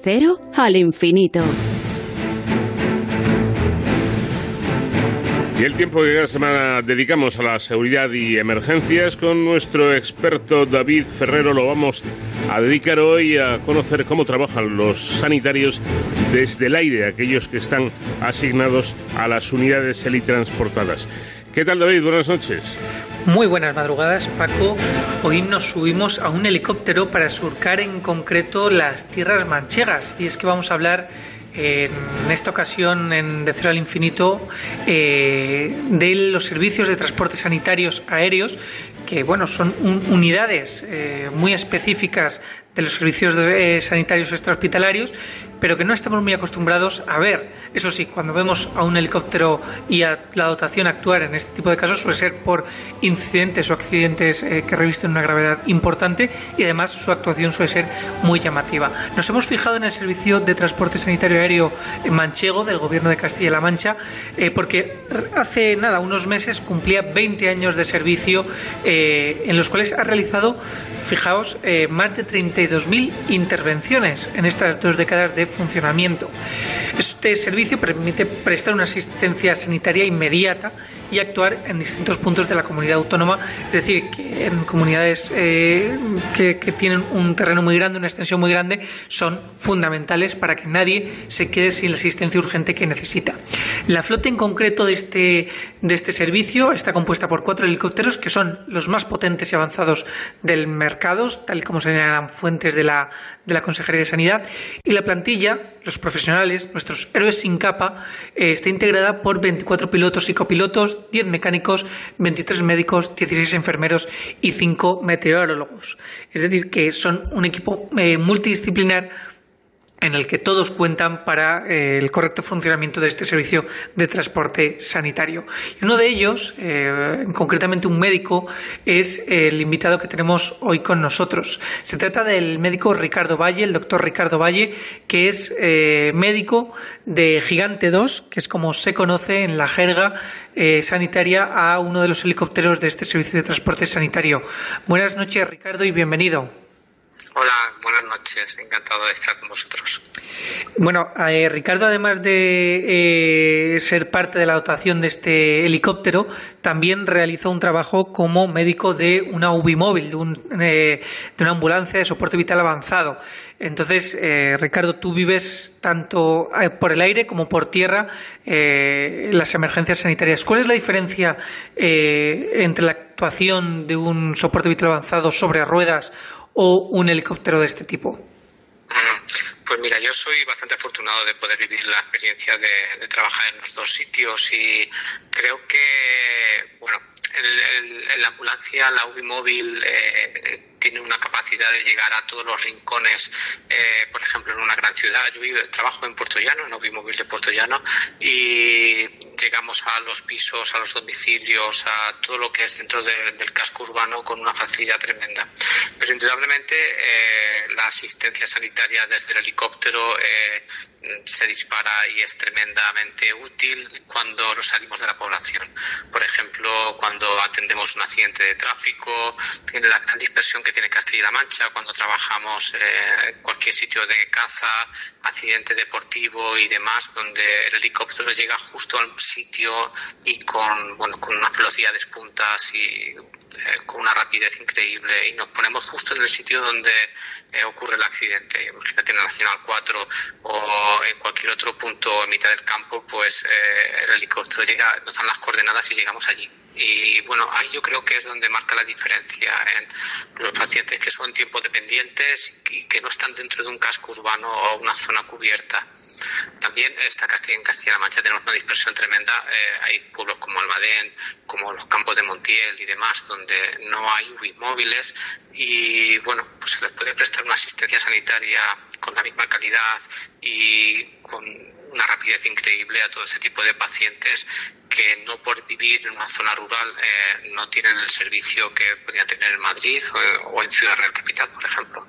Cero al infinito. Y el tiempo que cada semana dedicamos a la seguridad y emergencias con nuestro experto David Ferrero lo vamos a dedicar hoy a conocer cómo trabajan los sanitarios desde el aire, aquellos que están asignados a las unidades helitransportadas. ¿Qué tal David? Buenas noches. Muy buenas madrugadas, Paco. Hoy nos subimos a un helicóptero para surcar en concreto las tierras manchegas. Y es que vamos a hablar en esta ocasión en De Cero al Infinito eh, de los servicios de transporte sanitarios aéreos que bueno son unidades eh, muy específicas de los servicios eh, sanitarios extrahospitalarios, pero que no estamos muy acostumbrados a ver. Eso sí, cuando vemos a un helicóptero y a la dotación actuar en este tipo de casos suele ser por incidentes o accidentes eh, que revisten una gravedad importante y además su actuación suele ser muy llamativa. Nos hemos fijado en el servicio de transporte sanitario aéreo manchego del gobierno de Castilla-La Mancha eh, porque hace nada, unos meses cumplía 20 años de servicio en los cuales ha realizado, fijaos, más de 32 2.000 intervenciones en estas dos décadas de funcionamiento. Este servicio permite prestar una asistencia sanitaria inmediata y actuar en distintos puntos de la comunidad autónoma, es decir, que en comunidades eh, que, tienen un terreno muy grande, una extensión muy grande, son fundamentales para que nadie se quede sin la asistencia urgente que necesita. La flota en concreto de este, de este servicio está compuesta por cuatro helicópteros que son los más potentes y avanzados del mercado, tal como señalan fuentes de la, de la Consejería de Sanidad, y la plantilla, los profesionales, nuestros héroes sin capa, eh, está integrada por 24 pilotos y copilotos, 10 mecánicos, 23 médicos, 16 enfermeros y 5 meteorólogos. Es decir, que son un equipo eh, multidisciplinar en el que todos cuentan para eh, el correcto funcionamiento de este servicio de transporte sanitario. Y uno de ellos, eh, concretamente un médico, es el invitado que tenemos hoy con nosotros. Se trata del médico Ricardo Valle, el doctor Ricardo Valle, que es eh, médico de Gigante 2, que es como se conoce en la jerga sanitaria a uno de los helicópteros de este servicio de transporte sanitario. Buenas noches, Ricardo, y bienvenido. Hola, buenas noches, encantado de estar con vosotros. Bueno, eh, Ricardo, además de eh, ser parte de la dotación de este helicóptero, también realizó un trabajo como médico de una UBI móvil, de, eh, de una ambulancia de soporte vital avanzado. Entonces, Ricardo, tú vives tanto por el aire como por tierra las emergencias sanitarias. ¿Cuál es la diferencia entre la actuación de un soporte vital avanzado sobre ruedas o un helicóptero de este tipo? Pues mira, yo soy bastante afortunado de poder vivir la experiencia de, trabajar en los dos sitios y creo que, bueno, en la ambulancia, la UBI eh, tiene una capacidad de llegar a todos los rincones, eh, por ejemplo, en una gran ciudad. Yo vivo, trabajo en Puerto Llano, en móvil de Puerto Llano, y llegamos a los pisos, a los domicilios, a todo lo que es dentro del casco urbano con una facilidad tremenda. Pero indudablemente eh, la asistencia sanitaria desde el helicóptero eh, se dispara y es tremendamente útil cuando salimos de la población. Por ejemplo, cuando atendemos un accidente de tráfico, la gran dispersión que tiene Castilla-La Mancha, cuando trabajamos en cualquier sitio de caza, accidente deportivo y demás, donde el helicóptero llega justo al sitio y con, bueno, con unas velocidades puntas y eh, con una rapidez increíble y nos ponemos justo en el sitio donde eh, ocurre el accidente. Imagínate en la Nacional 4 o en cualquier otro punto en mitad del campo, pues eh, el helicóptero llega, nos dan las coordenadas y llegamos allí. Y bueno, ahí yo creo que es donde marca la diferencia en los pacientes que son tiempo dependientes y que no están dentro de un casco urbano o una zona cubierta. También está Castilla, en Castilla-La Mancha tenemos una dispersión tremenda. Eh, hay pueblos como Almadén, como los campos de Montiel y demás, donde no hay UBI móviles y bueno, pues se les puede prestar una asistencia sanitaria con la misma calidad y con una rapidez increíble a todo ese tipo de pacientes que no por vivir en una zona rural eh, no tienen el servicio que podrían tener en Madrid o, en Ciudad Real Capital, por ejemplo.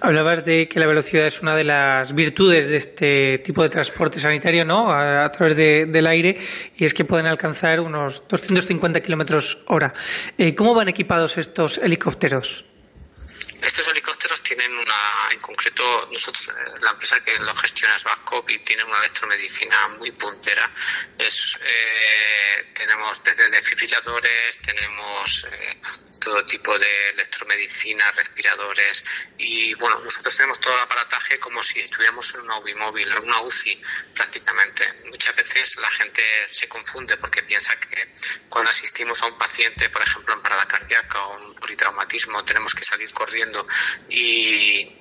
Hablabas de que la velocidad es una de las virtudes de este tipo de transporte sanitario, ¿no? A, través del aire, y es que pueden alcanzar unos 250 kilómetros hora. Eh, ¿Cómo van equipados estos helicópteros? Estos helicópteros tienen una, en concreto, nosotros, eh, la empresa que lo gestiona es Babcock y tiene una electromedicina muy puntera. Es, eh, tenemos desde desfibriladores, tenemos eh, todo tipo de electromedicina, respiradores y bueno, nosotros tenemos todo el aparataje como si estuviéramos en una UBI móvil, en una UCI prácticamente. Muchas veces la gente se confunde porque piensa que cuando asistimos a un paciente, por ejemplo, en parada cardíaca o un politraumatismo, tenemos que salir corriendo y,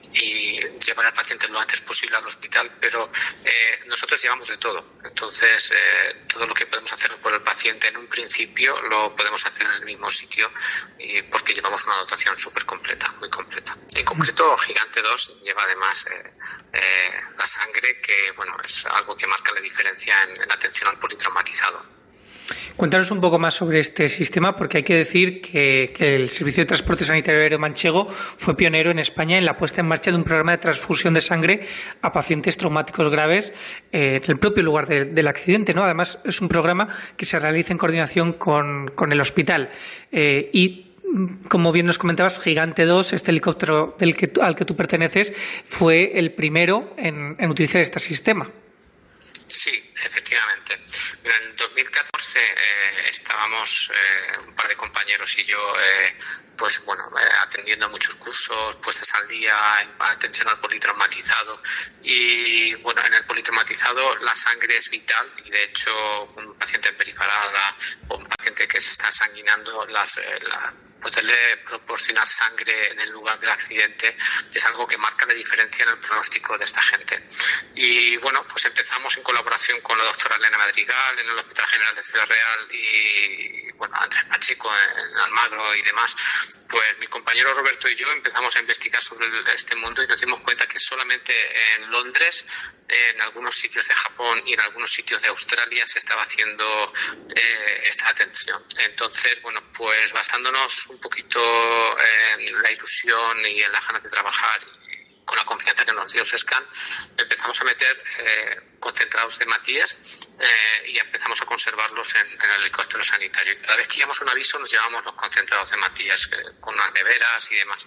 llevar al paciente lo antes posible al hospital, pero eh, nosotros llevamos de todo. Entonces, eh, todo lo que podemos hacer por el paciente en un principio lo podemos hacer en el mismo sitio porque llevamos una dotación súper completa, muy completa. En concreto, Gigante 2 lleva además eh, la sangre, que bueno, es algo que marca la diferencia en, en la atención al politraumatizado. Cuéntanos un poco más sobre este sistema, porque hay que decir que, el Servicio de Transporte Sanitario Aéreo Manchego fue pionero en España en la puesta en marcha de un programa de transfusión de sangre a pacientes traumáticos graves eh, en el propio lugar del accidente. ¿no? Además, es un programa que se realiza en coordinación con, el hospital. Eh, y como bien nos comentabas, Gigante 2, este helicóptero del que, al que tú perteneces, fue el primero en utilizar este sistema. Sí, efectivamente. en 2014 eh, estábamos eh, un par de compañeros y yo, eh, pues bueno, atendiendo muchos cursos, puestas al día, en atención al politraumatizado. Y bueno, en el politraumatizado la sangre es vital y de hecho un paciente periparada o paciente que se está sanguinando, las, la, poderle proporcionar sangre en el lugar del accidente es algo que marca la diferencia en el pronóstico de esta gente. Y bueno, pues empezamos en colaboración con la doctora Elena Madrigal en el Hospital General de Ciudad Real y bueno, Andrés Pacheco en Almagro y demás, pues mi compañero Roberto y yo empezamos a investigar sobre este mundo y nos dimos cuenta que solamente en Londres, en algunos sitios de Japón y en algunos sitios de Australia se estaba haciendo eh, esta atención. Entonces, bueno, pues basándonos un poquito en la ilusión y en la ganas de trabajar con la confianza que nos dio SESCAN, empezamos a meter eh, concentrados de Matías eh, y empezamos a conservarlos en, el helicóptero sanitario. cada vez que íbamos un aviso nos llevamos los concentrados de Matías eh, con las neveras y demás.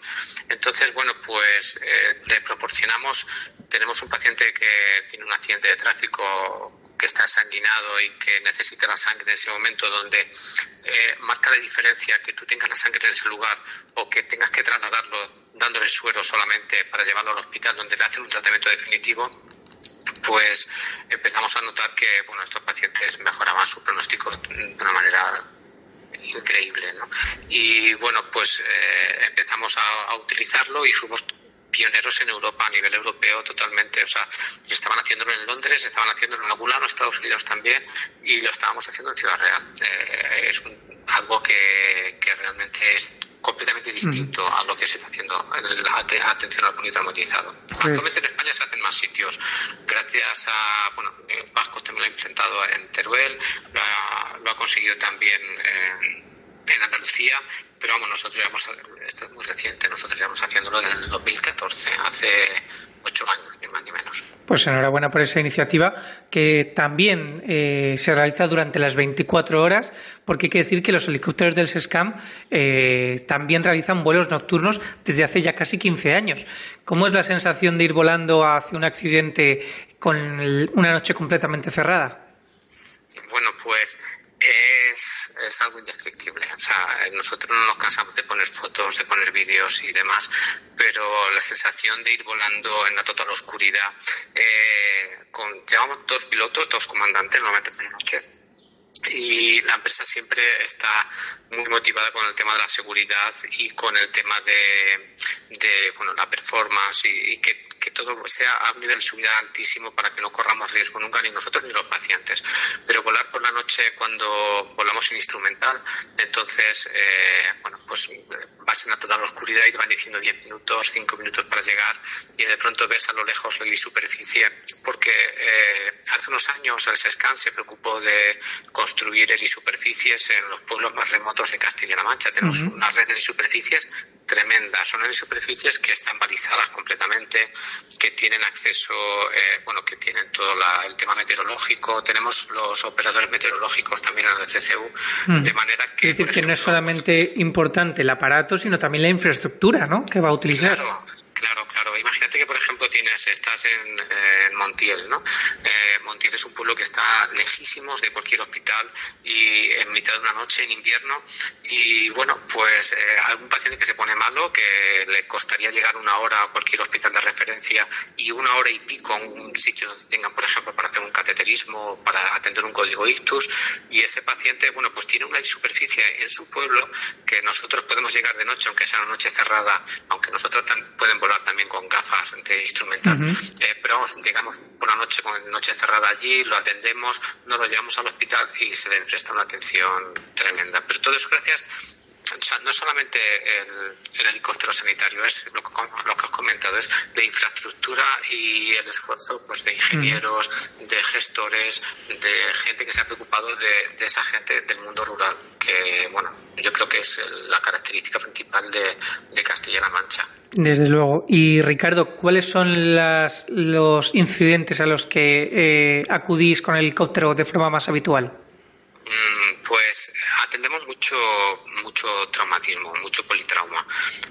Entonces, bueno, pues le proporcionamos, tenemos un paciente que tiene un accidente de tráfico que está sanguinado y que necesita la sangre en ese momento, donde eh, marca la diferencia que tú tengas la sangre en ese lugar o que tengas que trasladarlo dándole suero solamente para llevarlo al hospital donde le hacen un tratamiento definitivo, pues empezamos a notar que bueno, estos pacientes mejoraban su pronóstico de una manera increíble. ¿no? Y bueno, pues eh, empezamos a, a utilizarlo y fuimos pioneros en Europa a nivel europeo totalmente. O sea, estaban haciéndolo en Londres, estaban haciéndolo en Angulano, Estados Unidos también, y lo estábamos haciendo en Ciudad Real. Eh, es algo que, que, realmente es completamente distinto a lo que se está haciendo en la atención al politraumatizado. Actualmente en España se hacen más sitios. Gracias a, bueno, eh, Vasco también lo ha implementado en Teruel, lo ha, lo ha conseguido también en Andalucía pero vamos, nosotros llevamos, esto es muy reciente, nosotros llevamos haciéndolo desde el 2014, hace ocho años, ni más ni menos. Pues enhorabuena por esa iniciativa, que también eh, se realiza durante las 24 horas, porque hay que decir que los helicópteros del SESCAM eh, también realizan vuelos nocturnos desde hace ya casi 15 años. ¿Cómo es la sensación de ir volando hacia un accidente con una noche completamente cerrada? Bueno, pues es, es, algo indescriptible. O sea, nosotros no nos cansamos de poner fotos, de poner vídeos y demás, pero la sensación de ir volando en la total oscuridad, eh, con, llevamos dos pilotos, dos comandantes, normalmente por la noche, y la empresa siempre está muy motivada con el tema de la seguridad y con el tema de, de bueno, la performance y, y que que todo sea a un nivel de seguridad altísimo para que no corramos riesgo nunca ni nosotros ni los pacientes. Pero volar por la noche cuando volamos sin instrumental, entonces, eh, bueno, pues vas en la total oscuridad y te van diciendo 10 minutos, 5 minutos para llegar y de pronto ves a lo lejos la superficie, porque eh, hace unos años el SESCAN se preocupó de construir superficies en los pueblos más remotos de Castilla-La Mancha. Tenemos una red de superficies tremenda. Son en superficies que están balizadas completamente, que tienen acceso, eh, bueno, que tienen todo el tema meteorológico. Tenemos los operadores meteorológicos también en el CCU, Mm. de manera que... Es decir, que no es solamente importante el aparato, sino también la infraestructura ¿no? que va a utilizar. Claro, claro, claro. Imagínate que, por ejemplo, tienes, estás en, eh, Montiel, ¿no? Eh, Montiel es un pueblo que está lejísimos de cualquier hospital y en mitad de una noche en invierno y bueno, pues eh, algún paciente que se pone malo, que le costaría llegar una hora a cualquier hospital de referencia y una hora y pico a un sitio donde tengan, por ejemplo, para hacer un cateterismo, para atender un código ictus y ese paciente, bueno, pues tiene una superficie en su pueblo que nosotros podemos llegar de noche, aunque sea una noche cerrada, aunque nosotros pueden volar también con gafas de instrumental, Ujú. eh, pero vamos, llegamos por la noche con noche cerrada allí, lo atendemos, nos lo llevamos al hospital y se le presta una atención tremenda. Pero todo eso gracias, o sea, no solamente el, el helicóptero sanitario, es lo que, lo que has comentado, es la infraestructura y el esfuerzo pues, de ingenieros, de gestores, de gente que se ha preocupado de, de esa gente del mundo rural, que bueno, yo creo que es la característica principal de, de Castilla-La Mancha. Desde luego. Y Ricardo, ¿cuáles son las, los incidentes a los que eh, acudís con el helicóptero de forma más habitual? Mm, Pues atendemos mucho mucho traumatismo, mucho politrauma.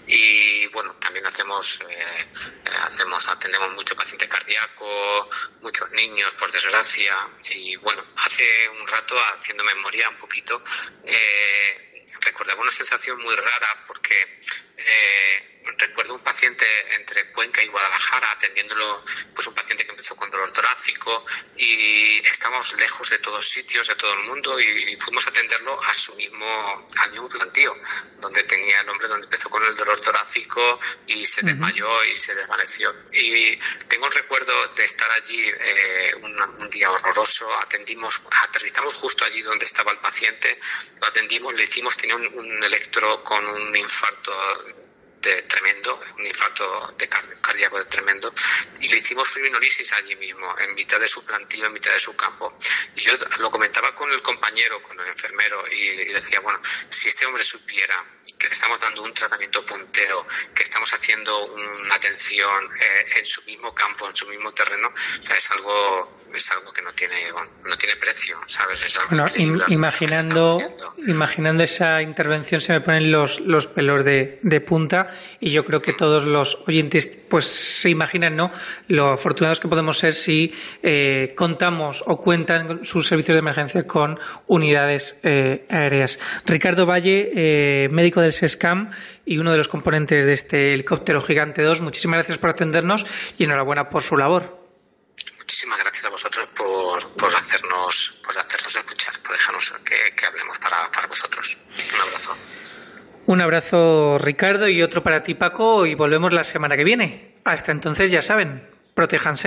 Y bueno también hacemos eh, eh, hacemos atendemos mucho paciente cardíaco, muchos niños por desgracia. Y bueno hace un rato haciendo memoria un poquito eh, recordaba una sensación muy rara porque eh, recuerdo un paciente entre Cuenca y Guadalajara atendiéndolo, pues un paciente que empezó con dolor torácico y estamos lejos de todos sitios, de todo el mundo y, fuimos a atenderlo a su mismo, al mismo plantío, donde tenía el hombre, donde empezó con el dolor torácico y se desmayó y se desvaneció. Y tengo el recuerdo de estar allí eh, un, un día horroroso, atendimos, aterrizamos justo allí donde estaba el paciente, lo atendimos, le hicimos, tenía un, un electro con un infarto tremendo, un infarto de car- cardíaco tremendo, y le hicimos fibrinolysis allí mismo, en mitad de su plantillo, en mitad de su campo. Y yo lo comentaba con el compañero, con el enfermero, y, decía, bueno, si este hombre supiera que le estamos dando un tratamiento puntero, que estamos haciendo una atención eh, en su mismo campo, en su mismo terreno, o es algo es algo que no tiene no tiene precio, ¿sabes? Es algo Bueno, imaginando, imaginando esa intervención se me ponen los, los pelos de, de punta y yo creo que todos los oyentes pues se imaginan ¿no? lo afortunados que podemos ser si eh, contamos o cuentan sus servicios de emergencia con unidades eh, aéreas. Ricardo Valle, eh, médico del SESCAM y uno de los componentes de este helicóptero gigante 2, muchísimas gracias por atendernos y enhorabuena por su labor. Muchísimas gracias a vosotros por, por hacernos por hacernos escuchar, por dejarnos que, que hablemos para, para vosotros. Un abrazo. Un abrazo Ricardo y otro para ti Paco y volvemos la semana que viene. Hasta entonces ya saben, protéjanse.